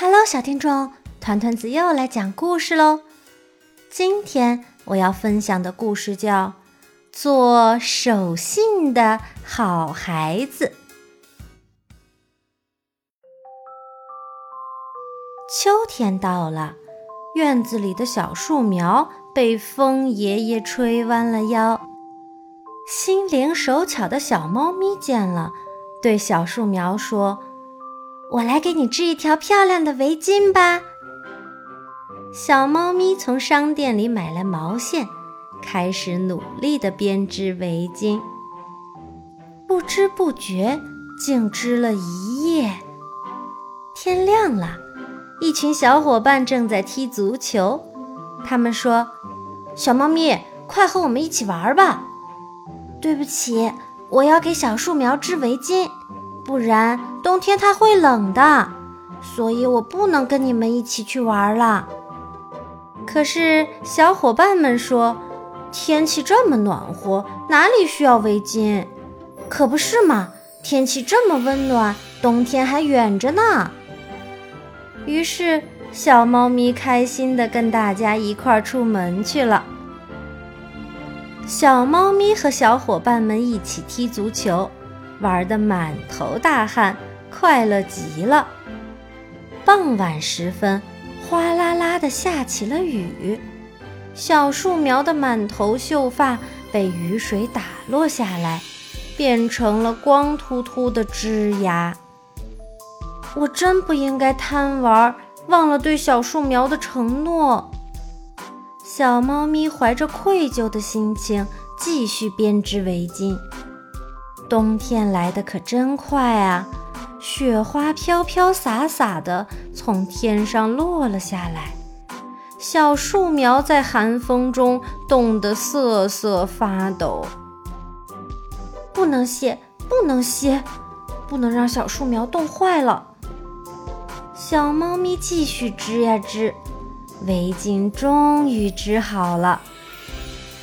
Hello，小听众，团团子又来讲故事喽。今天我要分享的故事叫《做守信的好孩子》。秋天到了，院子里的小树苗被风爷爷吹弯了腰。心灵手巧的小猫咪见了，对小树苗说。我来给你织一条漂亮的围巾吧。小猫咪从商店里买来毛线，开始努力地编织围巾。不知不觉，竟织了一夜。天亮了，一群小伙伴正在踢足球。他们说：“小猫咪，快和我们一起玩吧。”对不起，我要给小树苗织围巾。不然冬天它会冷的，所以我不能跟你们一起去玩了。可是小伙伴们说，天气这么暖和，哪里需要围巾？可不是嘛，天气这么温暖，冬天还远着呢。于是小猫咪开心地跟大家一块儿出门去了。小猫咪和小伙伴们一起踢足球。玩得满头大汗，快乐极了。傍晚时分，哗啦啦地下起了雨，小树苗的满头秀发被雨水打落下来，变成了光秃秃的枝芽。我真不应该贪玩，忘了对小树苗的承诺。小猫咪怀着愧疚的心情，继续编织围巾。冬天来的可真快啊！雪花飘飘洒洒的从天上落了下来，小树苗在寒风中冻得瑟瑟发抖。不能歇，不能歇，不能让小树苗冻坏了。小猫咪继续织呀织，围巾终于织好了。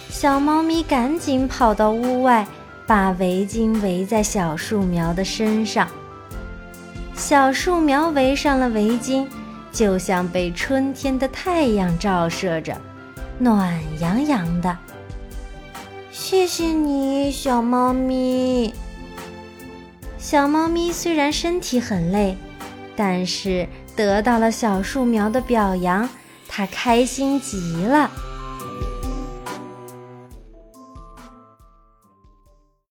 小猫咪赶紧跑到屋外。把围巾围在小树苗的身上，小树苗围上了围巾，就像被春天的太阳照射着，暖洋洋的。谢谢你，小猫咪。小猫咪虽然身体很累，但是得到了小树苗的表扬，它开心极了。